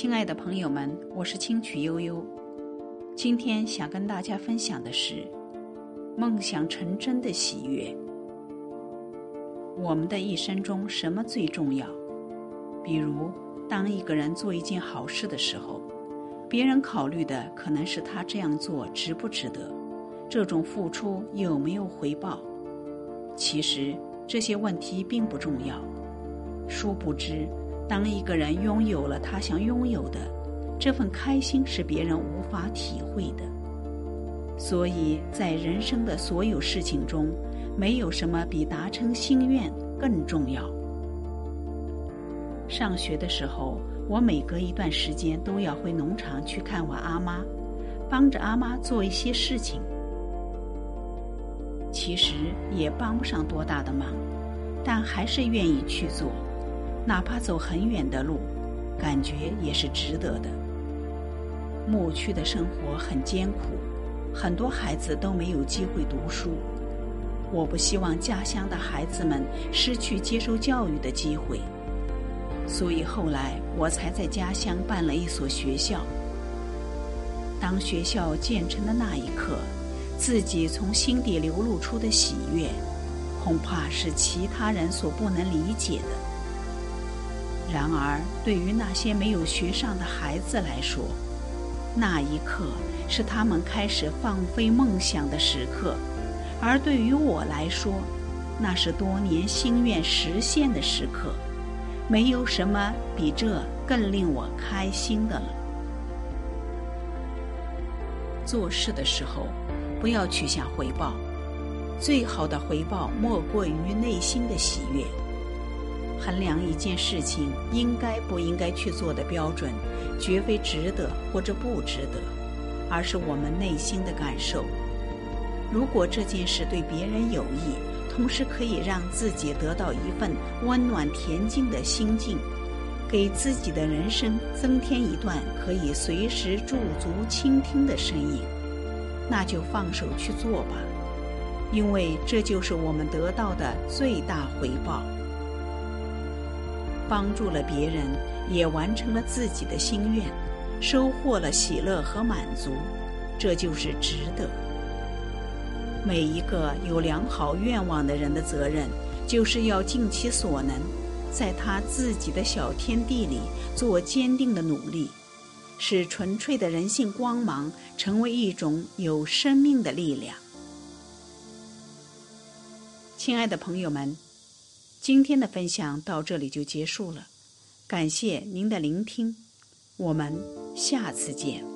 亲爱的朋友们，我是清曲悠悠。今天想跟大家分享的是梦想成真的喜悦。我们的一生中，什么最重要？比如，当一个人做一件好事的时候，别人考虑的可能是他这样做值不值得，这种付出有没有回报。其实这些问题并不重要。殊不知。当一个人拥有了他想拥有的，这份开心是别人无法体会的。所以在人生的所有事情中，没有什么比达成心愿更重要。上学的时候，我每隔一段时间都要回农场去看望阿妈，帮着阿妈做一些事情。其实也帮不上多大的忙，但还是愿意去做。哪怕走很远的路，感觉也是值得的。牧区的生活很艰苦，很多孩子都没有机会读书。我不希望家乡的孩子们失去接受教育的机会，所以后来我才在家乡办了一所学校。当学校建成的那一刻，自己从心底流露出的喜悦，恐怕是其他人所不能理解的。然而，对于那些没有学上的孩子来说，那一刻是他们开始放飞梦想的时刻；而对于我来说，那是多年心愿实现的时刻。没有什么比这更令我开心的了。做事的时候，不要去想回报，最好的回报莫过于内心的喜悦。衡量一件事情应该不应该去做的标准，绝非值得或者不值得，而是我们内心的感受。如果这件事对别人有益，同时可以让自己得到一份温暖恬静的心境，给自己的人生增添一段可以随时驻足倾听的身影，那就放手去做吧，因为这就是我们得到的最大回报。帮助了别人，也完成了自己的心愿，收获了喜乐和满足，这就是值得。每一个有良好愿望的人的责任，就是要尽其所能，在他自己的小天地里做坚定的努力，使纯粹的人性光芒成为一种有生命的力量。亲爱的朋友们。今天的分享到这里就结束了，感谢您的聆听，我们下次见。